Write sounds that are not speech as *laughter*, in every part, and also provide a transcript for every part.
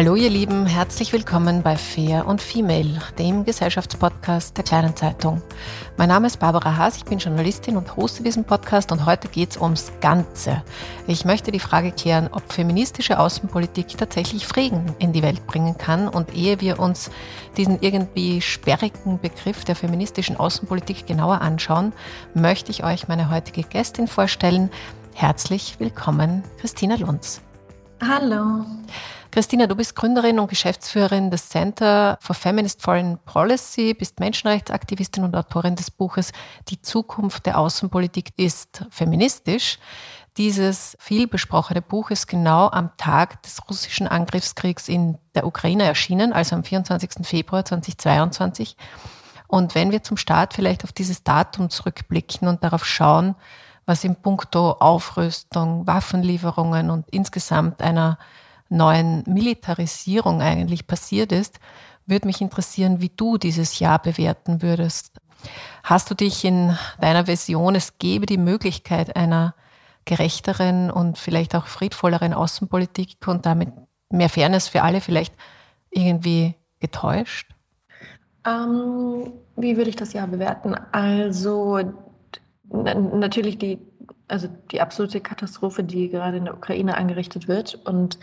Hallo ihr Lieben, herzlich willkommen bei Fair und Female, dem Gesellschaftspodcast der Kleinen Zeitung. Mein Name ist Barbara Haas, ich bin Journalistin und hoste diesen Podcast und heute geht es ums Ganze. Ich möchte die Frage klären, ob feministische Außenpolitik tatsächlich Frieden in die Welt bringen kann und ehe wir uns diesen irgendwie sperrigen Begriff der feministischen Außenpolitik genauer anschauen, möchte ich euch meine heutige Gästin vorstellen. Herzlich willkommen, Christina Lunz. Hallo. Christina, du bist Gründerin und Geschäftsführerin des Center for Feminist Foreign Policy, bist Menschenrechtsaktivistin und Autorin des Buches Die Zukunft der Außenpolitik ist feministisch. Dieses viel besprochene Buch ist genau am Tag des russischen Angriffskriegs in der Ukraine erschienen, also am 24. Februar 2022. Und wenn wir zum Start vielleicht auf dieses Datum zurückblicken und darauf schauen, was in puncto Aufrüstung, Waffenlieferungen und insgesamt einer neuen Militarisierung eigentlich passiert ist, würde mich interessieren, wie du dieses Jahr bewerten würdest. Hast du dich in deiner Vision, es gäbe die Möglichkeit einer gerechteren und vielleicht auch friedvolleren Außenpolitik und damit mehr Fairness für alle vielleicht irgendwie getäuscht? Ähm, wie würde ich das Jahr bewerten? Also natürlich die, also die absolute Katastrophe, die gerade in der Ukraine angerichtet wird und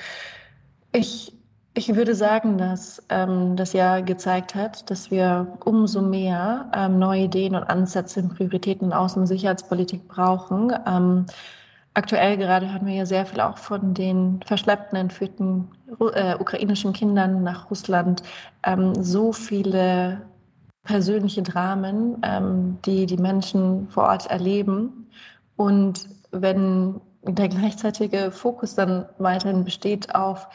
ich, ich würde sagen, dass ähm, das Jahr gezeigt hat, dass wir umso mehr ähm, neue Ideen und Ansätze in Prioritäten in Außen- und Sicherheitspolitik brauchen. Ähm, aktuell gerade hören wir ja sehr viel auch von den verschleppten, entführten äh, ukrainischen Kindern nach Russland. Ähm, so viele persönliche Dramen, ähm, die die Menschen vor Ort erleben. Und wenn der gleichzeitige Fokus dann weiterhin besteht auf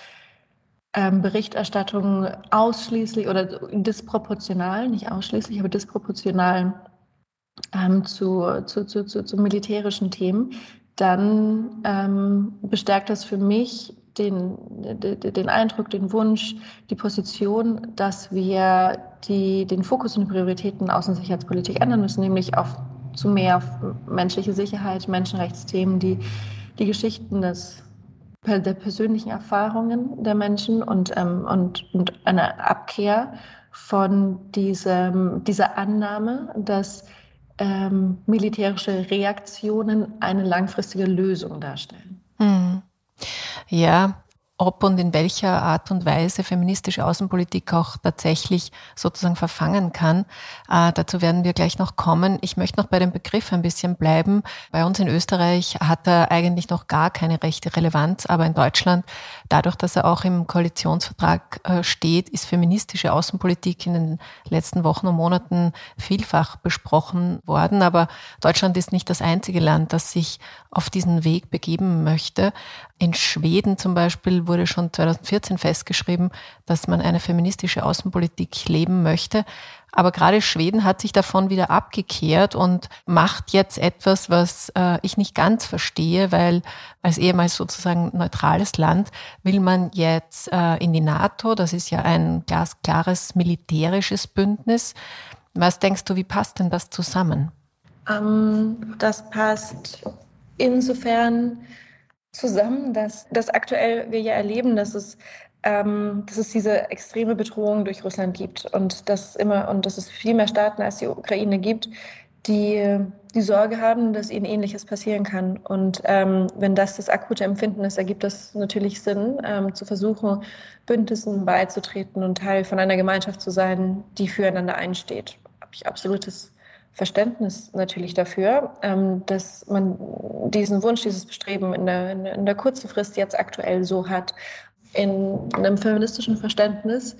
Berichterstattung ausschließlich oder disproportional, nicht ausschließlich, aber disproportional ähm, zu, zu, zu, zu, militärischen Themen, dann ähm, bestärkt das für mich den, den Eindruck, den Wunsch, die Position, dass wir die, den Fokus und Prioritäten Außensicherheitspolitik ändern müssen, nämlich auf zu mehr menschliche Sicherheit, Menschenrechtsthemen, die die Geschichten des der persönlichen Erfahrungen der Menschen und, ähm, und, und eine Abkehr von diesem, dieser Annahme, dass ähm, militärische Reaktionen eine langfristige Lösung darstellen. Hm. Ja, ob und in welcher Art und Weise feministische Außenpolitik auch tatsächlich sozusagen verfangen kann. Äh, dazu werden wir gleich noch kommen. Ich möchte noch bei dem Begriff ein bisschen bleiben. Bei uns in Österreich hat er eigentlich noch gar keine rechte Relevanz, aber in Deutschland, dadurch, dass er auch im Koalitionsvertrag äh, steht, ist feministische Außenpolitik in den letzten Wochen und Monaten vielfach besprochen worden. Aber Deutschland ist nicht das einzige Land, das sich auf diesen Weg begeben möchte. In Schweden zum Beispiel wurde schon 2014 festgeschrieben, dass man eine feministische Außenpolitik leben möchte. Aber gerade Schweden hat sich davon wieder abgekehrt und macht jetzt etwas, was äh, ich nicht ganz verstehe, weil als ehemals sozusagen neutrales Land will man jetzt äh, in die NATO. Das ist ja ein glasklares militärisches Bündnis. Was denkst du, wie passt denn das zusammen? Ähm, das passt insofern zusammen, dass, dass aktuell wir ja erleben, dass es, ähm, dass es diese extreme Bedrohung durch Russland gibt und dass immer und dass es viel mehr Staaten als die Ukraine gibt, die die Sorge haben, dass ihnen Ähnliches passieren kann. Und ähm, wenn das das akute Empfinden ist, ergibt das natürlich Sinn, ähm, zu versuchen, Bündnissen beizutreten und Teil von einer Gemeinschaft zu sein, die füreinander einsteht. Habe ich absolutes Verständnis natürlich dafür, ähm, dass man diesen Wunsch, dieses Bestreben in der, in der kurzen Frist jetzt aktuell so hat. In einem feministischen Verständnis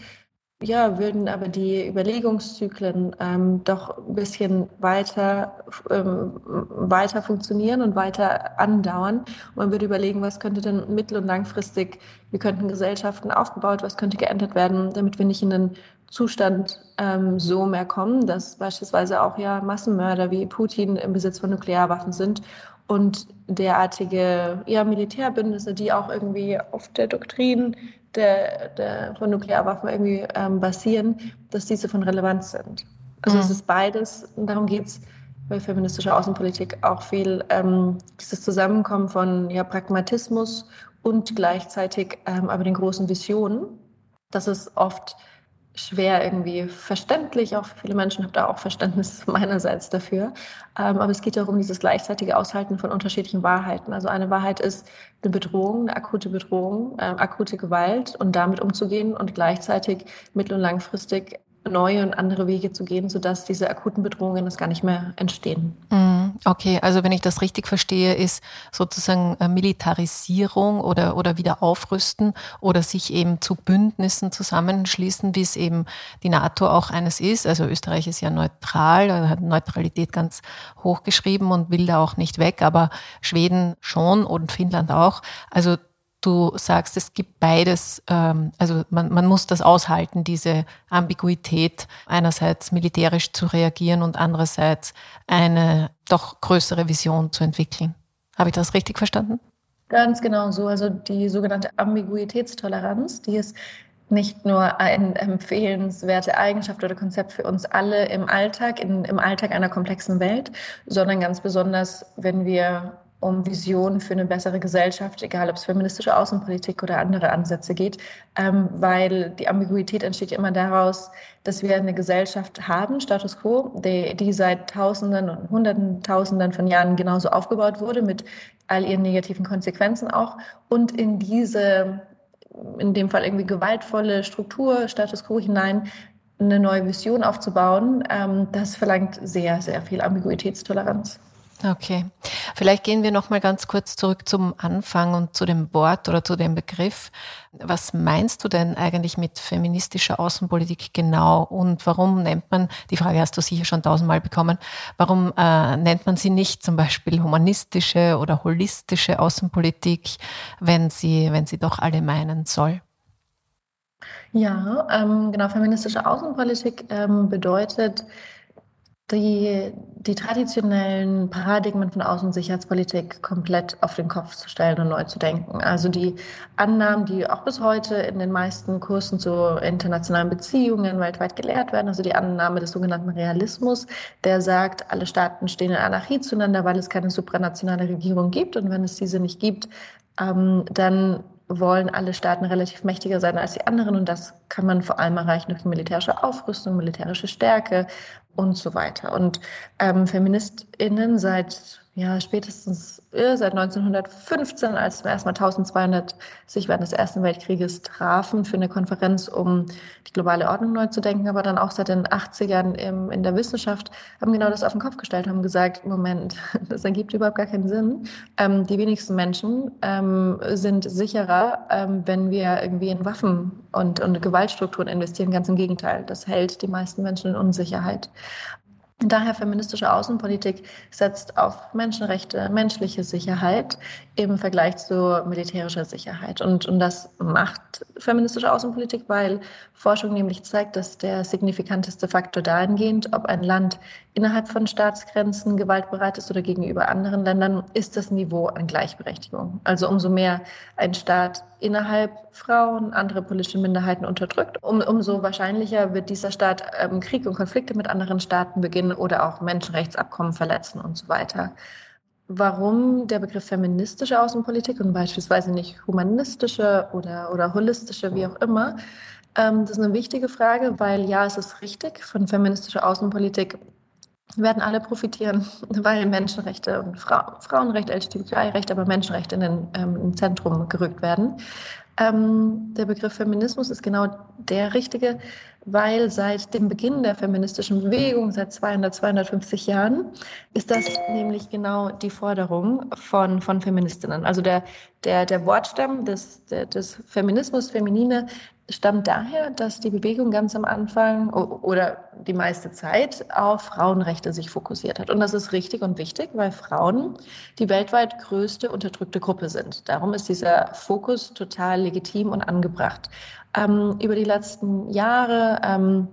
ja, würden aber die Überlegungszyklen ähm, doch ein bisschen weiter, ähm, weiter funktionieren und weiter andauern. Man würde überlegen, was könnte denn mittel- und langfristig, wie könnten Gesellschaften aufgebaut, was könnte geändert werden, damit wir nicht in einen Zustand ähm, so mehr kommen, dass beispielsweise auch ja Massenmörder wie Putin im Besitz von Nuklearwaffen sind und derartige ja, Militärbündnisse, die auch irgendwie auf der Doktrin der, der, von Nuklearwaffen irgendwie ähm, basieren, dass diese von Relevanz sind. Also mhm. es ist beides und darum geht es bei feministischer Außenpolitik auch viel, ähm, dieses Zusammenkommen von ja, Pragmatismus und gleichzeitig ähm, aber den großen Visionen Das ist oft schwer irgendwie verständlich. Auch viele Menschen haben da auch Verständnis *laughs* meinerseits dafür. Ähm, aber es geht darum, dieses gleichzeitige Aushalten von unterschiedlichen Wahrheiten. Also eine Wahrheit ist eine Bedrohung, eine akute Bedrohung, ähm, akute Gewalt und damit umzugehen und gleichzeitig mittel- und langfristig neue und andere Wege zu gehen, sodass diese akuten Bedrohungen das gar nicht mehr entstehen. Mhm. Okay, also wenn ich das richtig verstehe, ist sozusagen äh, Militarisierung oder, oder wieder aufrüsten oder sich eben zu Bündnissen zusammenschließen, wie es eben die NATO auch eines ist. Also Österreich ist ja neutral, hat Neutralität ganz hochgeschrieben und will da auch nicht weg, aber Schweden schon und Finnland auch. Also du sagst, es gibt beides, ähm, also man, man muss das aushalten, diese Ambiguität, einerseits militärisch zu reagieren und andererseits eine doch größere Vision zu entwickeln. Habe ich das richtig verstanden? Ganz genau so. Also die sogenannte Ambiguitätstoleranz, die ist nicht nur eine empfehlenswerte Eigenschaft oder Konzept für uns alle im Alltag, in, im Alltag einer komplexen Welt, sondern ganz besonders, wenn wir um Visionen für eine bessere Gesellschaft, egal ob es feministische Außenpolitik oder andere Ansätze geht, ähm, weil die Ambiguität entsteht immer daraus, dass wir eine Gesellschaft haben, Status quo, die, die seit Tausenden und Hunderten, Tausenden von Jahren genauso aufgebaut wurde, mit all ihren negativen Konsequenzen auch, und in diese, in dem Fall irgendwie gewaltvolle Struktur, Status quo hinein, eine neue Vision aufzubauen, ähm, das verlangt sehr, sehr viel Ambiguitätstoleranz. Okay. Vielleicht gehen wir noch mal ganz kurz zurück zum Anfang und zu dem Wort oder zu dem Begriff. Was meinst du denn eigentlich mit feministischer Außenpolitik genau und warum nennt man, die Frage hast du sicher schon tausendmal bekommen, warum äh, nennt man sie nicht zum Beispiel humanistische oder holistische Außenpolitik, wenn sie, wenn sie doch alle meinen soll? Ja, ähm, genau, feministische Außenpolitik ähm, bedeutet, die, die traditionellen Paradigmen von Außen- und Sicherheitspolitik komplett auf den Kopf zu stellen und neu zu denken. Also die Annahmen, die auch bis heute in den meisten Kursen zu internationalen Beziehungen weltweit gelehrt werden, also die Annahme des sogenannten Realismus, der sagt, alle Staaten stehen in Anarchie zueinander, weil es keine supranationale Regierung gibt und wenn es diese nicht gibt, ähm, dann wollen alle Staaten relativ mächtiger sein als die anderen und das kann man vor allem erreichen durch militärische Aufrüstung, militärische Stärke und so weiter. Und ähm, FeministInnen seit ja, spätestens äh, seit 1915, als erstmal 1200 sich während des Ersten Weltkrieges trafen für eine Konferenz, um die globale Ordnung neu zu denken, aber dann auch seit den 80ern im, in der Wissenschaft, haben genau das auf den Kopf gestellt, haben gesagt, Moment, *laughs* das ergibt überhaupt gar keinen Sinn. Ähm, die wenigsten Menschen ähm, sind sicherer, ähm, wenn wir irgendwie in Waffen und, und Gewaltstrukturen investieren. Ganz im Gegenteil, das hält die meisten Menschen in Unsicherheit. Daher feministische Außenpolitik setzt auf Menschenrechte, menschliche Sicherheit im Vergleich zu militärischer Sicherheit. Und, und das macht feministische Außenpolitik, weil Forschung nämlich zeigt, dass der signifikanteste Faktor dahingehend, ob ein Land innerhalb von Staatsgrenzen gewaltbereit ist oder gegenüber anderen Ländern, ist das Niveau an Gleichberechtigung. Also umso mehr ein Staat innerhalb Frauen, andere politische Minderheiten unterdrückt, um, umso wahrscheinlicher wird dieser Staat ähm, Krieg und Konflikte mit anderen Staaten beginnen oder auch Menschenrechtsabkommen verletzen und so weiter. Warum der Begriff feministische Außenpolitik und beispielsweise nicht humanistische oder, oder holistische, wie auch immer, ähm, das ist eine wichtige Frage, weil ja, es ist richtig, von feministischer Außenpolitik werden alle profitieren, *laughs* weil Menschenrechte und Fra Frauenrechte, LGBTI-Rechte, aber Menschenrechte in den, ähm, im Zentrum gerückt werden. Ähm, der Begriff Feminismus ist genau der richtige, weil seit dem Beginn der feministischen Bewegung, seit 200, 250 Jahren, ist das nämlich genau die Forderung von, von Feministinnen. Also der, der, der Wortstamm des, des Feminismus, Feminine, stammt daher, dass die Bewegung ganz am Anfang oder die meiste Zeit auf Frauenrechte sich fokussiert hat. Und das ist richtig und wichtig, weil Frauen die weltweit größte unterdrückte Gruppe sind. Darum ist dieser Fokus total legitim und angebracht. Ähm, über die letzten Jahre ähm,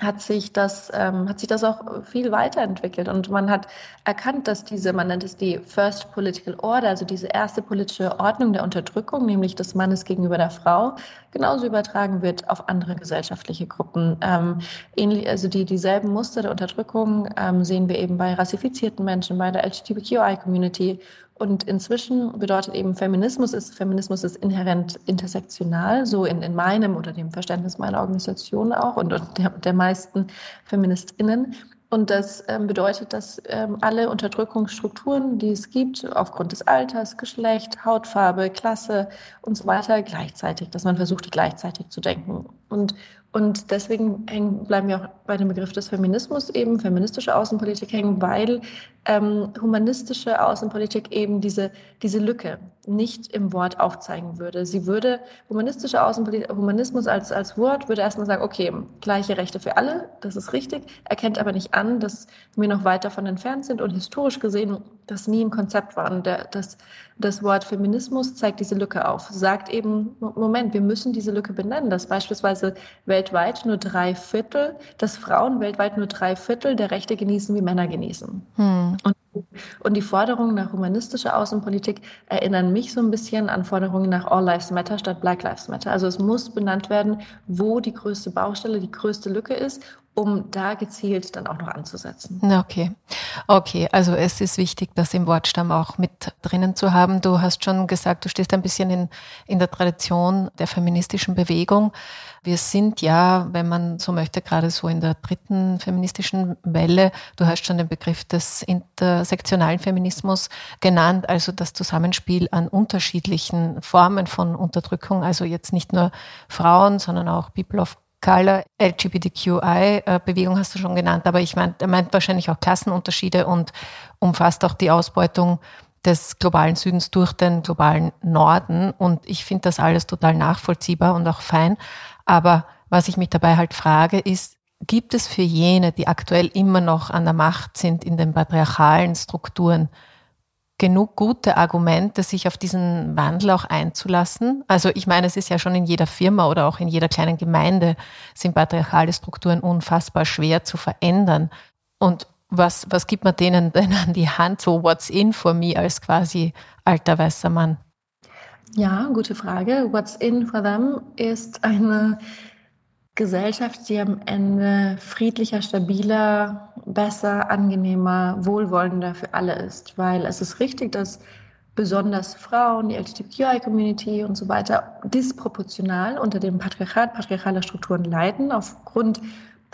hat sich das, ähm, hat sich das auch viel weiterentwickelt und man hat erkannt, dass diese, man nennt es die First Political Order, also diese erste politische Ordnung der Unterdrückung, nämlich des Mannes gegenüber der Frau, genauso übertragen wird auf andere gesellschaftliche Gruppen. Ähm, ähnlich, also die, dieselben Muster der Unterdrückung ähm, sehen wir eben bei rassifizierten Menschen, bei der LGBTQI-Community Und inzwischen bedeutet eben Feminismus ist, Feminismus ist inhärent intersektional, so in, in meinem oder dem Verständnis meiner Organisation auch und, und der, der meisten FeministInnen. Und das ähm, bedeutet, dass ähm, alle Unterdrückungsstrukturen, die es gibt, aufgrund des Alters, Geschlecht, Hautfarbe, Klasse und so weiter, gleichzeitig, dass man versucht, gleichzeitig zu denken. Und und deswegen hängen, bleiben wir auch bei dem Begriff des Feminismus eben, feministische Außenpolitik hängen, weil ähm, humanistische Außenpolitik eben diese, diese Lücke nicht im Wort aufzeigen würde. Sie würde, humanistische Außenpolitik, Humanismus als, als Wort würde erstmal sagen, okay, gleiche Rechte für alle, das ist richtig, erkennt aber nicht an, dass wir noch weit davon entfernt sind und historisch gesehen das nie ein Konzept war. Und der, das, das Wort Feminismus zeigt diese Lücke auf, sagt eben, Moment, wir müssen diese Lücke benennen, dass beispielsweise weltweit nur drei Viertel, dass Frauen weltweit nur drei Viertel der Rechte genießen, wie Männer genießen. Hm. Und, und die Forderungen nach humanistischer Außenpolitik erinnern mich so ein bisschen an Forderungen nach All Lives Matter statt Black Lives Matter. Also es muss benannt werden, wo die größte Baustelle, die größte Lücke ist um da gezielt dann auch noch anzusetzen. Okay. Okay, also es ist wichtig, das im Wortstamm auch mit drinnen zu haben. Du hast schon gesagt, du stehst ein bisschen in, in der Tradition der feministischen Bewegung. Wir sind ja, wenn man so möchte, gerade so in der dritten feministischen Welle. Du hast schon den Begriff des intersektionalen Feminismus genannt, also das Zusammenspiel an unterschiedlichen Formen von Unterdrückung, also jetzt nicht nur Frauen, sondern auch People of Color, LGBTQI-Bewegung hast du schon genannt, aber ich meine, er meint wahrscheinlich auch Klassenunterschiede und umfasst auch die Ausbeutung des globalen Südens durch den globalen Norden. Und ich finde das alles total nachvollziehbar und auch fein. Aber was ich mich dabei halt frage, ist, gibt es für jene, die aktuell immer noch an der Macht sind in den patriarchalen Strukturen, genug gute Argumente, sich auf diesen Wandel auch einzulassen? Also ich meine, es ist ja schon in jeder Firma oder auch in jeder kleinen Gemeinde sind patriarchale Strukturen unfassbar schwer zu verändern. Und was, was gibt man denen denn an die Hand, so what's in for me als quasi alter weißer Mann? Ja, gute Frage. What's in for them ist eine Gesellschaft, die am Ende friedlicher, stabiler, besser, angenehmer, wohlwollender für alle ist. Weil es ist richtig, dass besonders Frauen, die LGBTQI-Community und so weiter disproportional unter dem Patriarchat, patriarchaler Strukturen leiden, aufgrund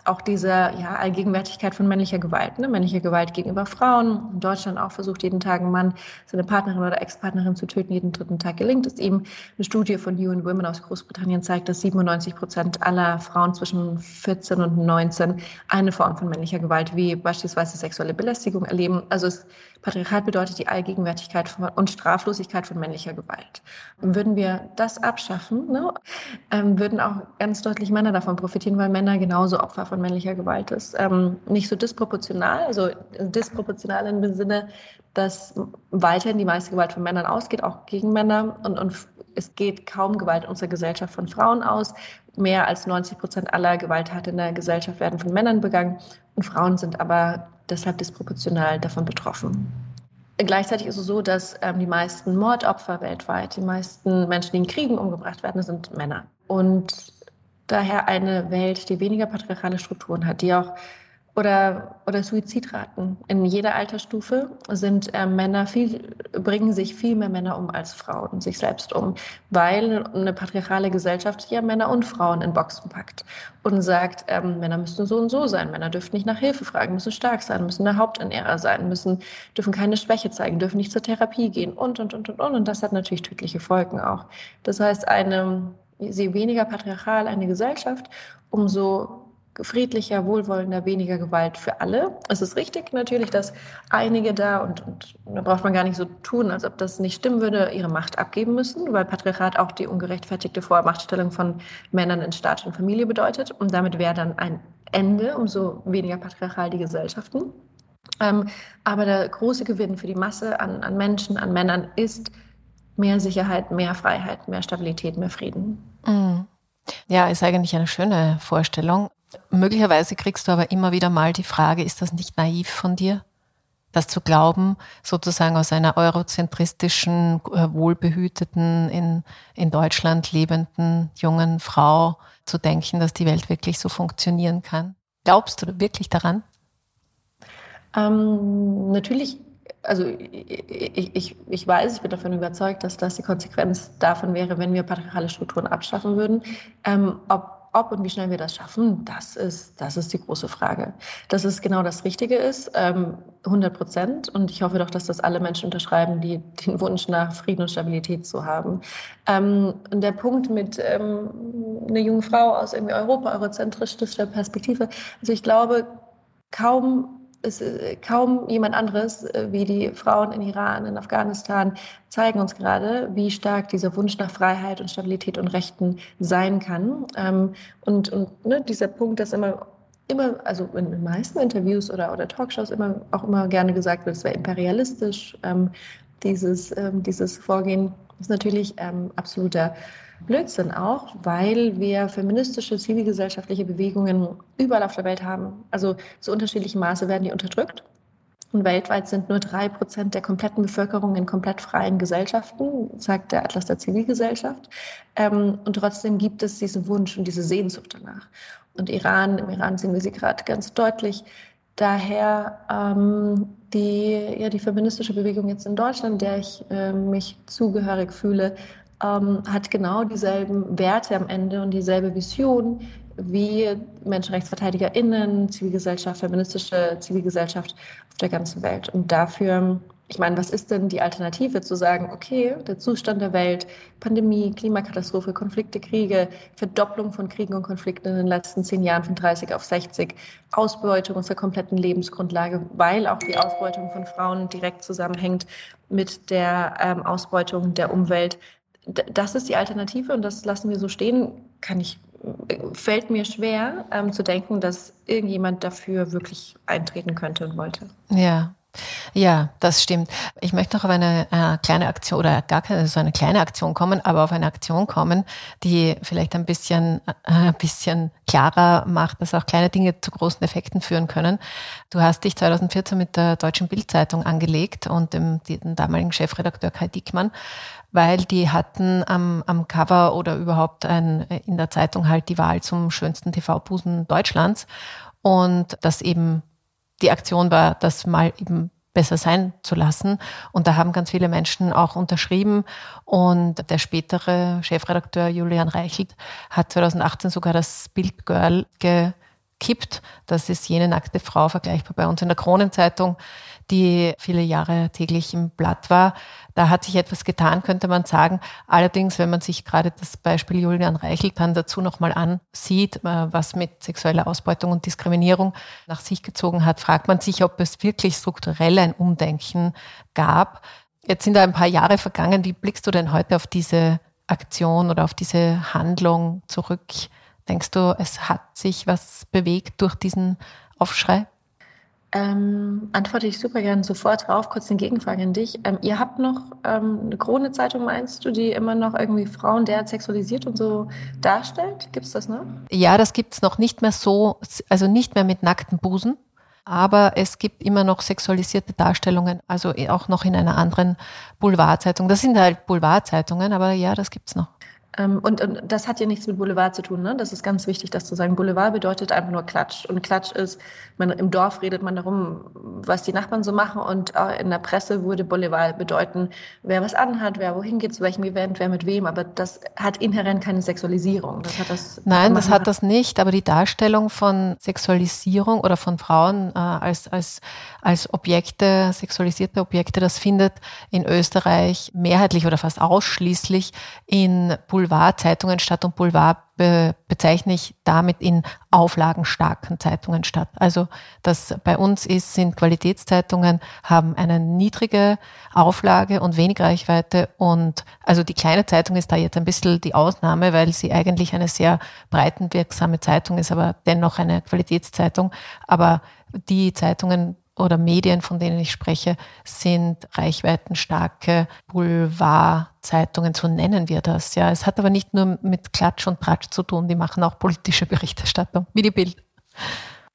auch diese ja, Allgegenwärtigkeit von männlicher Gewalt, ne? männliche Gewalt gegenüber Frauen. In Deutschland auch versucht jeden Tag ein Mann seine Partnerin oder Ex-Partnerin zu töten, jeden dritten Tag gelingt es ihm. Eine Studie von UN Women aus Großbritannien zeigt, dass 97 Prozent aller Frauen zwischen 14 und 19 eine Form von männlicher Gewalt wie beispielsweise sexuelle Belästigung erleben. Also es Patriarchat bedeutet die Allgegenwärtigkeit von, und Straflosigkeit von männlicher Gewalt. Und würden wir das abschaffen, ne, ähm, würden auch ganz deutlich Männer davon profitieren, weil Männer genauso Opfer von männlicher Gewalt ist. Ähm, nicht so disproportional, also disproportional im Sinne, dass weiterhin die meiste Gewalt von Männern ausgeht, auch gegen Männer. Und, und es geht kaum Gewalt in unserer Gesellschaft von Frauen aus. Mehr als 90 Prozent aller Gewalttaten in der Gesellschaft werden von Männern begangen. Und Frauen sind aber deshalb disproportional davon betroffen. Gleichzeitig ist es so, dass ähm, die meisten Mordopfer weltweit, die meisten Menschen, die in Kriegen umgebracht werden, sind Männer. Und daher eine Welt, die weniger patriarchale Strukturen hat, die auch oder, oder Suizidraten. In jeder Altersstufe sind äh, Männer viel, bringen sich viel mehr Männer um als Frauen, sich selbst um, weil eine patriarchale Gesellschaft ja Männer und Frauen in Boxen packt und sagt, ähm, Männer müssen so und so sein, Männer dürfen nicht nach Hilfe fragen, müssen stark sein, müssen der Haupternährer sein, müssen, dürfen keine Schwäche zeigen, dürfen nicht zur Therapie gehen und, und, und, und, und. Und das hat natürlich tödliche Folgen auch. Das heißt, eine, je weniger patriarchal eine Gesellschaft, umso friedlicher, wohlwollender, weniger Gewalt für alle. Es ist richtig natürlich, dass einige da, und, und da braucht man gar nicht so tun, als ob das nicht stimmen würde, ihre Macht abgeben müssen, weil Patriarchat auch die ungerechtfertigte Vormachtstellung von Männern in Staat und Familie bedeutet. Und damit wäre dann ein Ende, umso weniger patriarchal die Gesellschaften. Ähm, aber der große Gewinn für die Masse an, an Menschen, an Männern ist mehr Sicherheit, mehr Freiheit, mehr Stabilität, mehr Frieden. Mhm. Ja, ist eigentlich eine schöne Vorstellung. Möglicherweise kriegst du aber immer wieder mal die Frage, ist das nicht naiv von dir? Das zu glauben, sozusagen aus einer eurozentristischen, äh, wohlbehüteten, in, in Deutschland lebenden jungen Frau zu denken, dass die Welt wirklich so funktionieren kann. Glaubst du wirklich daran? Ähm, natürlich also ich, ich, ich weiß, ich bin davon überzeugt, dass das die Konsequenz davon wäre, wenn wir patriarchale Strukturen abschaffen würden. Ähm, ob ob und wie schnell wir das schaffen, das ist, das ist die große Frage. Dass es genau das Richtige ist, 100 ähm, Prozent. Und ich hoffe doch, dass das alle Menschen unterschreiben, die den Wunsch nach Frieden und Stabilität zu haben. Ähm, und der Punkt mit ähm, einer jungen Frau aus irgendwie Europa, eurozentristischer Perspektive, also ich glaube, kaum es, äh, kaum jemand anderes äh, wie die Frauen in Iran, in Afghanistan zeigen uns gerade, wie stark dieser Wunsch nach Freiheit und Stabilität und Rechten sein kann. Ähm, und und ne, dieser Punkt, dass immer immer, also in den meisten Interviews oder, oder Talkshows immer auch immer gerne gesagt wird, es wäre imperialistisch. Ähm, dieses, ähm, dieses Vorgehen ist natürlich ähm, absoluter Blödsinn auch, weil wir feministische, zivilgesellschaftliche Bewegungen überall auf der Welt haben. Also zu unterschiedlichem Maße werden die unterdrückt. Und weltweit sind nur drei Prozent der kompletten Bevölkerung in komplett freien Gesellschaften, sagt der Atlas der Zivilgesellschaft. Ähm, und trotzdem gibt es diesen Wunsch und diese Sehnsucht danach. Und Iran, im Iran sehen wir sie gerade ganz deutlich. Daher ähm, die, ja, die feministische Bewegung jetzt in Deutschland, der ich äh, mich zugehörig fühle, ähm, hat genau dieselben Werte am Ende und dieselbe Vision wie MenschenrechtsverteidigerInnen, Zivilgesellschaft, feministische Zivilgesellschaft auf der ganzen Welt. Und dafür, ich meine, was ist denn die Alternative zu sagen, okay, der Zustand der Welt, Pandemie, Klimakatastrophe, Konflikte, Kriege, Verdopplung von Kriegen und Konflikten in den letzten zehn Jahren von 30 auf 60, Ausbeutung unserer kompletten Lebensgrundlage, weil auch die Ausbeutung von Frauen direkt zusammenhängt mit der ähm, Ausbeutung der Umwelt das ist die Alternative und das lassen wir so stehen. Kann ich, fällt mir schwer ähm, zu denken, dass irgendjemand dafür wirklich eintreten könnte und wollte. Ja. Ja, das stimmt. Ich möchte noch auf eine äh, kleine Aktion oder gar keine so eine kleine Aktion kommen, aber auf eine Aktion kommen, die vielleicht ein bisschen, äh, ein bisschen klarer macht, dass auch kleine Dinge zu großen Effekten führen können. Du hast dich 2014 mit der Deutschen Bildzeitung angelegt und dem, dem damaligen Chefredakteur Kai Dickmann weil die hatten am, am Cover oder überhaupt ein, in der Zeitung halt die Wahl zum schönsten TV-Busen Deutschlands. Und das eben die Aktion war, das mal eben besser sein zu lassen. Und da haben ganz viele Menschen auch unterschrieben. Und der spätere Chefredakteur Julian Reichelt hat 2018 sogar das Bild Girl gekippt. Das ist jene nackte Frau, vergleichbar bei uns in der Kronenzeitung, die viele Jahre täglich im Blatt war. Da hat sich etwas getan, könnte man sagen. Allerdings, wenn man sich gerade das Beispiel Julian Reichelt dann dazu nochmal ansieht, äh, was mit sexueller Ausbeutung und Diskriminierung nach sich gezogen hat, fragt man sich, ob es wirklich strukturell ein Umdenken gab. Jetzt sind da ein paar Jahre vergangen. Wie blickst du denn heute auf diese Aktion oder auf diese Handlung zurück? Denkst du, es hat sich was bewegt durch diesen Aufschrei? Ähm, antworte ich super gerne sofort drauf. Kurz eine Gegenfrage an dich. Ähm, ihr habt noch ähm, eine Krone-Zeitung, meinst du, die immer noch irgendwie Frauen derart sexualisiert und so darstellt? Gibt es das noch? Ja, das gibt es noch nicht mehr so, also nicht mehr mit nackten Busen. Aber es gibt immer noch sexualisierte Darstellungen, also auch noch in einer anderen Boulevardzeitung. Das sind halt Boulevardzeitungen, aber ja, das gibt's noch. Ähm, und, und, das hat ja nichts mit Boulevard zu tun. Ne? Das ist ganz wichtig, das zu sagen. Boulevard bedeutet einfach nur Klatsch. Und Klatsch ist, man, im Dorf redet man darum, was die Nachbarn so machen. Und in der Presse würde Boulevard bedeuten, wer was anhat, wer wohin geht, zu welchem Event, wer mit wem. Aber das hat inhärent keine Sexualisierung. Das hat das Nein, das hat das nicht. Aber die Darstellung von Sexualisierung oder von Frauen äh, als, als, als Objekte, sexualisierte Objekte, das findet in Österreich mehrheitlich oder fast ausschließlich in Boulevard Boulevardzeitungen statt und Boulevard be bezeichne ich damit in auflagenstarken Zeitungen statt. Also das bei uns ist, sind Qualitätszeitungen, haben eine niedrige Auflage und wenig Reichweite und also die kleine Zeitung ist da jetzt ein bisschen die Ausnahme, weil sie eigentlich eine sehr breitenwirksame Zeitung ist, aber dennoch eine Qualitätszeitung. Aber die Zeitungen oder Medien, von denen ich spreche, sind reichweitenstarke Boulevardzeitungen, so nennen wir das. Ja, es hat aber nicht nur mit Klatsch und Tratsch zu tun, die machen auch politische Berichterstattung, wie die Bild.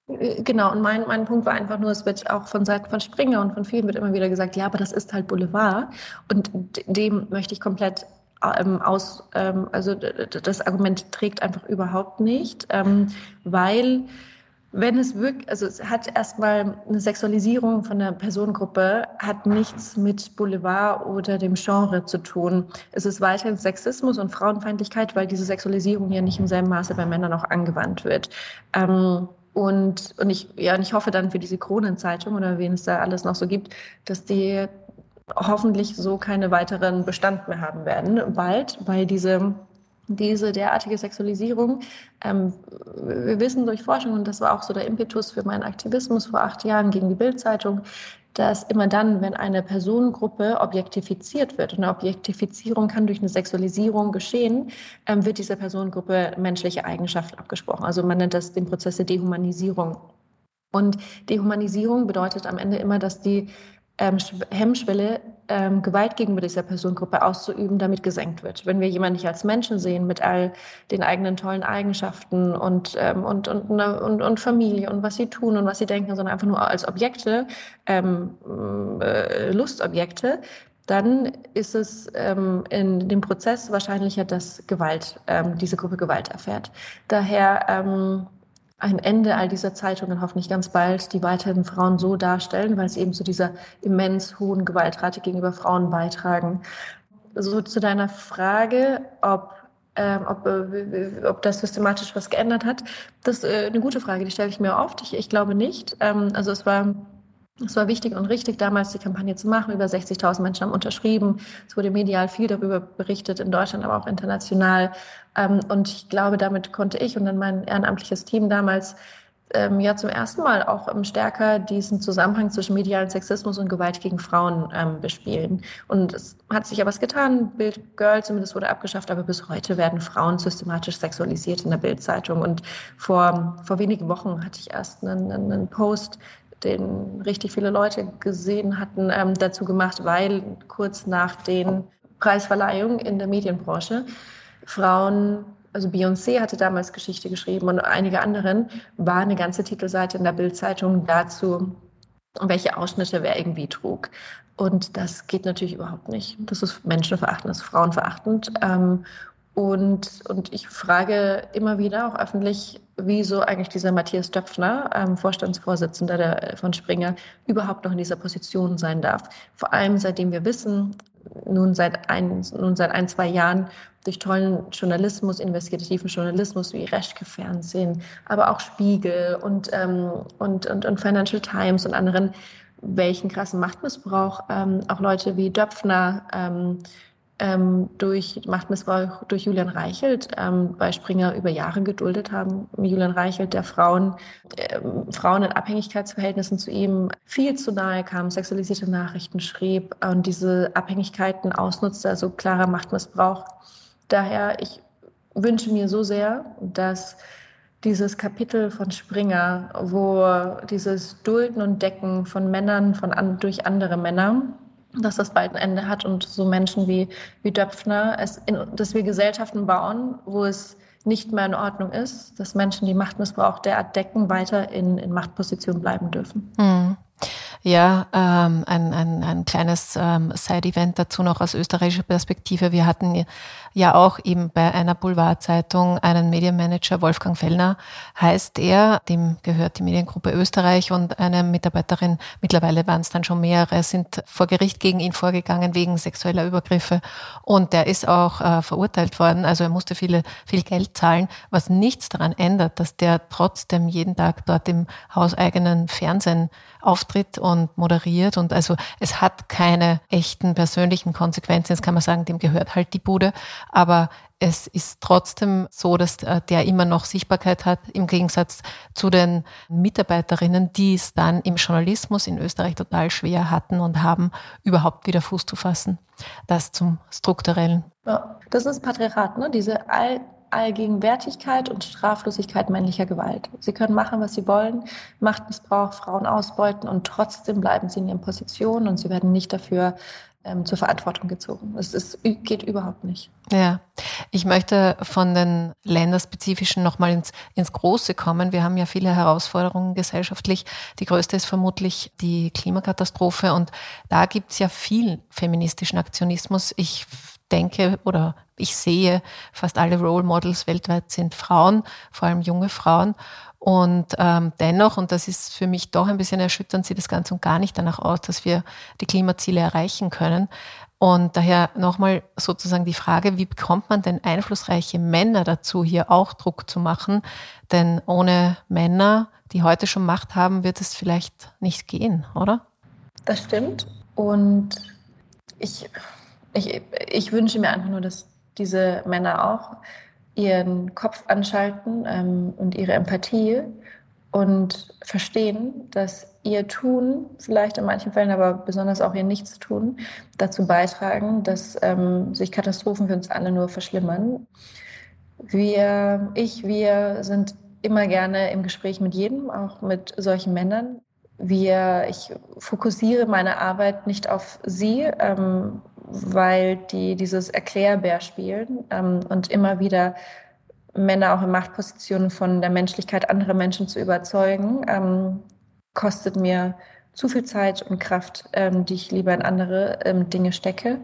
Genau, und mein, mein Punkt war einfach nur, es wird auch von Seiten von Springer und von vielen wird immer wieder gesagt, ja, aber das ist halt Boulevard. Und dem möchte ich komplett ähm, aus, ähm, also das Argument trägt einfach überhaupt nicht, ähm, weil wenn es wirklich, also es hat erstmal eine Sexualisierung von der Personengruppe, hat nichts mit Boulevard oder dem Genre zu tun. Es ist weiterhin Sexismus und Frauenfeindlichkeit, weil diese Sexualisierung ja nicht im selben Maße bei Männern auch angewandt wird. Ähm, und, und ich, ja, und ich hoffe dann für diese Kronenzeitung oder wen es da alles noch so gibt, dass die hoffentlich so keine weiteren Bestand mehr haben werden, bald, weil diese diese derartige Sexualisierung. Ähm, wir wissen durch Forschung, und das war auch so der Impetus für meinen Aktivismus vor acht Jahren gegen die Bildzeitung, dass immer dann, wenn eine Personengruppe objektifiziert wird, und eine Objektifizierung kann durch eine Sexualisierung geschehen, ähm, wird dieser Personengruppe menschliche Eigenschaften abgesprochen. Also man nennt das den Prozess der Dehumanisierung. Und Dehumanisierung bedeutet am Ende immer, dass die ähm, Hemmschwelle, ähm, Gewalt gegenüber dieser Personengruppe auszuüben, damit gesenkt wird. Wenn wir jemanden nicht als Menschen sehen, mit all den eigenen tollen Eigenschaften und, ähm, und, und, und, und Familie und was sie tun und was sie denken, sondern einfach nur als Objekte, ähm, äh, Lustobjekte, dann ist es ähm, in dem Prozess wahrscheinlicher, dass Gewalt, ähm, diese Gruppe Gewalt erfährt. Daher ähm, ein Ende all dieser Zeitungen hoffentlich ganz bald, die weiterhin Frauen so darstellen, weil sie eben zu dieser immens hohen Gewaltrate gegenüber Frauen beitragen. So zu deiner Frage, ob, äh, ob, äh, ob das systematisch was geändert hat, das ist äh, eine gute Frage, die stelle ich mir oft. Ich, ich glaube nicht. Ähm, also es war es war wichtig und richtig, damals die Kampagne zu machen. Über 60.000 Menschen haben unterschrieben. Es wurde medial viel darüber berichtet, in Deutschland, aber auch international. Ähm, und ich glaube, damit konnte ich und dann mein ehrenamtliches Team damals ähm, ja zum ersten Mal auch ähm, stärker diesen Zusammenhang zwischen medialen Sexismus und Gewalt gegen Frauen bespielen. Und es hat sich ja was getan. Bild Girl zumindest wurde abgeschafft, aber bis heute werden Frauen systematisch sexualisiert in der Bildzeitung. Und vor, vor wenigen Wochen hatte ich erst einen, einen Post den richtig viele Leute gesehen hatten, ähm, dazu gemacht, weil kurz nach den Preisverleihungen in der Medienbranche Frauen, also Beyoncé hatte damals Geschichte geschrieben und einige anderen, war eine ganze Titelseite in der Bildzeitung dazu, welche Ausschnitte wer irgendwie trug. Und das geht natürlich überhaupt nicht. Das ist menschenverachtend, das ist frauenverachtend. Ähm, und, und ich frage immer wieder auch öffentlich, wieso eigentlich dieser Matthias Döpfner, ähm, Vorstandsvorsitzender der, von Springer, überhaupt noch in dieser Position sein darf. Vor allem seitdem wir wissen, nun seit ein, nun seit ein zwei Jahren durch tollen Journalismus, investigativen Journalismus wie Reschke Fernsehen, aber auch Spiegel und, ähm, und, und, und Financial Times und anderen, welchen krassen Machtmissbrauch ähm, auch Leute wie Döpfner ähm, ähm, durch Machtmissbrauch durch Julian Reichelt ähm, bei Springer über Jahre geduldet haben. Julian Reichelt, der Frauen, äh, Frauen in Abhängigkeitsverhältnissen zu ihm viel zu nahe kam, sexualisierte Nachrichten schrieb und diese Abhängigkeiten ausnutzte, also klarer Machtmissbrauch. Daher, ich wünsche mir so sehr, dass dieses Kapitel von Springer, wo dieses Dulden und Decken von Männern von an, durch andere Männer dass das bald ein Ende hat und so Menschen wie, wie Döpfner, es in, dass wir Gesellschaften bauen, wo es nicht mehr in Ordnung ist, dass Menschen, die Machtmissbrauch derart decken, weiter in, in Machtpositionen bleiben dürfen. Mhm. Ja, ähm, ein, ein, ein kleines ähm, Side-Event dazu noch aus österreichischer Perspektive. Wir hatten ja auch eben bei einer Boulevardzeitung einen Medienmanager, Wolfgang Fellner heißt er, dem gehört die Mediengruppe Österreich und eine Mitarbeiterin, mittlerweile waren es dann schon mehrere, sind vor Gericht gegen ihn vorgegangen wegen sexueller Übergriffe. Und der ist auch äh, verurteilt worden, also er musste viele, viel Geld zahlen, was nichts daran ändert, dass der trotzdem jeden Tag dort im hauseigenen Fernsehen auftritt und moderiert. Und also es hat keine echten persönlichen Konsequenzen. Jetzt kann man sagen, dem gehört halt die Bude. Aber es ist trotzdem so, dass äh, der immer noch Sichtbarkeit hat, im Gegensatz zu den Mitarbeiterinnen, die es dann im Journalismus in Österreich total schwer hatten und haben, überhaupt wieder Fuß zu fassen. Das zum strukturellen. Ja, das ist Patriarchat, ne? diese all Allgegenwärtigkeit und Straflosigkeit männlicher Gewalt. Sie können machen, was sie wollen, Machtmissbrauch, Frauen ausbeuten und trotzdem bleiben sie in ihren Positionen und sie werden nicht dafür ähm, zur Verantwortung gezogen. Das ist, geht überhaupt nicht. Ja, ich möchte von den länderspezifischen nochmal ins, ins Große kommen. Wir haben ja viele Herausforderungen gesellschaftlich. Die größte ist vermutlich die Klimakatastrophe und da gibt es ja viel feministischen Aktionismus. Ich denke oder ich sehe, fast alle Role Models weltweit sind Frauen, vor allem junge Frauen. Und ähm, dennoch, und das ist für mich doch ein bisschen erschütternd, sieht das ganz und gar nicht danach aus, dass wir die Klimaziele erreichen können. Und daher nochmal sozusagen die Frage, wie bekommt man denn einflussreiche Männer dazu, hier auch Druck zu machen? Denn ohne Männer, die heute schon Macht haben, wird es vielleicht nicht gehen, oder? Das stimmt. Und ich, ich, ich wünsche mir einfach nur, dass diese Männer auch ihren Kopf anschalten ähm, und ihre Empathie und verstehen, dass ihr Tun, vielleicht in manchen Fällen, aber besonders auch ihr Nichtstun, dazu beitragen, dass ähm, sich Katastrophen für uns alle nur verschlimmern. Wir, ich, wir sind immer gerne im Gespräch mit jedem, auch mit solchen Männern. Wir, ich fokussiere meine Arbeit nicht auf sie, ähm, weil die dieses Erklärbär spielen ähm, und immer wieder Männer auch in Machtpositionen von der Menschlichkeit anderer Menschen zu überzeugen, ähm, kostet mir zu viel Zeit und Kraft, ähm, die ich lieber in andere ähm, Dinge stecke.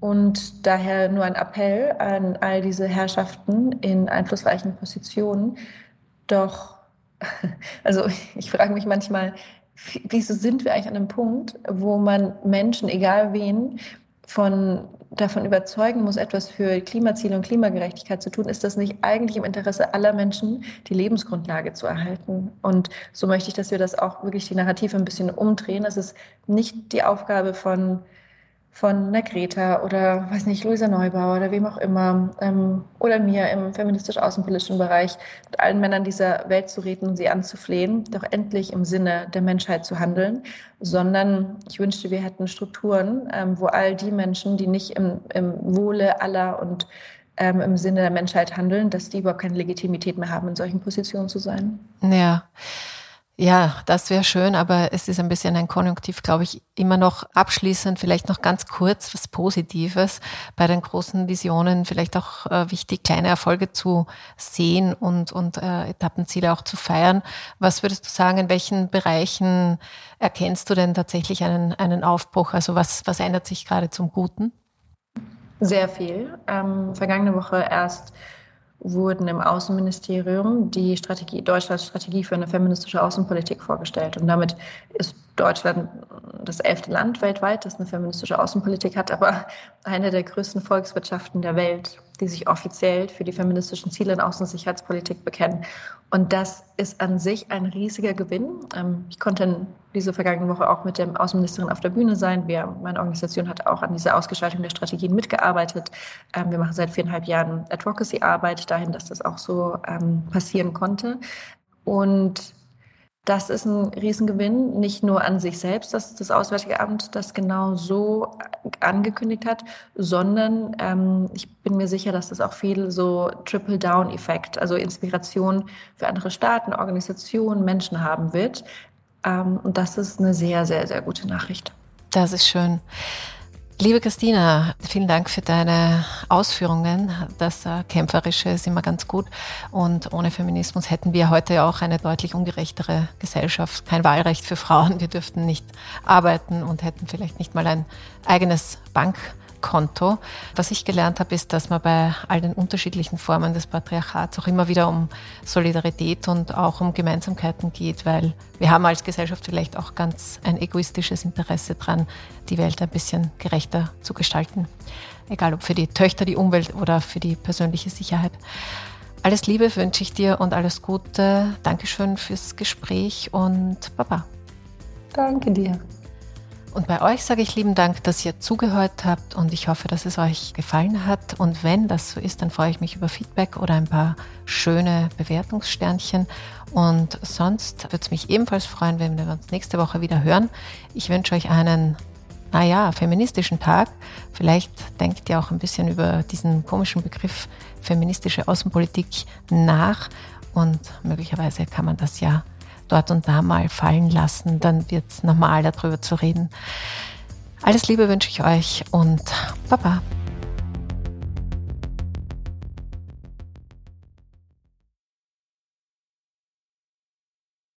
Und daher nur ein Appell an all diese Herrschaften in einflussreichen Positionen. Doch, *laughs* also ich frage mich manchmal, wieso sind wir eigentlich an einem Punkt, wo man Menschen, egal wen, von, davon überzeugen muss, etwas für Klimaziele und Klimagerechtigkeit zu tun, ist das nicht eigentlich im Interesse aller Menschen, die Lebensgrundlage zu erhalten. Und so möchte ich, dass wir das auch wirklich die Narrative ein bisschen umdrehen. Es ist nicht die Aufgabe von von einer Greta oder, weiß nicht, Luisa Neubauer oder wem auch immer ähm, oder mir im feministisch-außenpolitischen Bereich mit allen Männern dieser Welt zu reden und sie anzuflehen, doch endlich im Sinne der Menschheit zu handeln, sondern ich wünschte, wir hätten Strukturen, ähm, wo all die Menschen, die nicht im, im Wohle aller und ähm, im Sinne der Menschheit handeln, dass die überhaupt keine Legitimität mehr haben, in solchen Positionen zu sein. Ja. Ja, das wäre schön, aber es ist ein bisschen ein Konjunktiv, glaube ich, immer noch abschließend, vielleicht noch ganz kurz was Positives bei den großen Visionen, vielleicht auch äh, wichtig, kleine Erfolge zu sehen und, und äh, Etappenziele auch zu feiern. Was würdest du sagen, in welchen Bereichen erkennst du denn tatsächlich einen, einen Aufbruch? Also was, was ändert sich gerade zum Guten? Sehr viel. Ähm, vergangene Woche erst wurden im Außenministerium die Strategie, Deutschlands Strategie für eine feministische Außenpolitik vorgestellt. Und damit ist Deutschland das elfte Land weltweit, das eine feministische Außenpolitik hat, aber eine der größten Volkswirtschaften der Welt, die sich offiziell für die feministischen Ziele in Außen- und Sicherheitspolitik bekennen. Und das ist an sich ein riesiger Gewinn. Ähm, ich konnte diese vergangene Woche auch mit der Außenministerin auf der Bühne sein. Wir, meine Organisation hat auch an dieser Ausgestaltung der Strategien mitgearbeitet. Ähm, wir machen seit viereinhalb Jahren Advocacy-Arbeit dahin, dass das auch so ähm, passieren konnte. Und das ist ein Riesengewinn, nicht nur an sich selbst, dass das Auswärtige Amt das genau so angekündigt hat, sondern ähm, ich bin mir sicher, dass das auch viel so Triple-Down-Effekt, also Inspiration für andere Staaten, Organisationen, Menschen haben wird. Ähm, und das ist eine sehr, sehr, sehr gute Nachricht. Das ist schön. Liebe Christina, vielen Dank für deine Ausführungen. Das äh, Kämpferische ist immer ganz gut. Und ohne Feminismus hätten wir heute auch eine deutlich ungerechtere Gesellschaft. Kein Wahlrecht für Frauen. Wir dürften nicht arbeiten und hätten vielleicht nicht mal ein eigenes Bank. Konto. Was ich gelernt habe, ist, dass man bei all den unterschiedlichen Formen des Patriarchats auch immer wieder um Solidarität und auch um Gemeinsamkeiten geht, weil wir haben als Gesellschaft vielleicht auch ganz ein egoistisches Interesse daran, die Welt ein bisschen gerechter zu gestalten. Egal ob für die Töchter, die Umwelt oder für die persönliche Sicherheit. Alles Liebe wünsche ich dir und alles Gute. Dankeschön fürs Gespräch und Baba. Danke dir. Und bei euch sage ich lieben Dank, dass ihr zugehört habt und ich hoffe, dass es euch gefallen hat. Und wenn das so ist, dann freue ich mich über Feedback oder ein paar schöne Bewertungssternchen. Und sonst würde es mich ebenfalls freuen, wenn wir uns nächste Woche wieder hören. Ich wünsche euch einen, naja, feministischen Tag. Vielleicht denkt ihr auch ein bisschen über diesen komischen Begriff feministische Außenpolitik nach und möglicherweise kann man das ja dort und da mal fallen lassen, dann wird es normal darüber zu reden. Alles Liebe wünsche ich euch und Baba.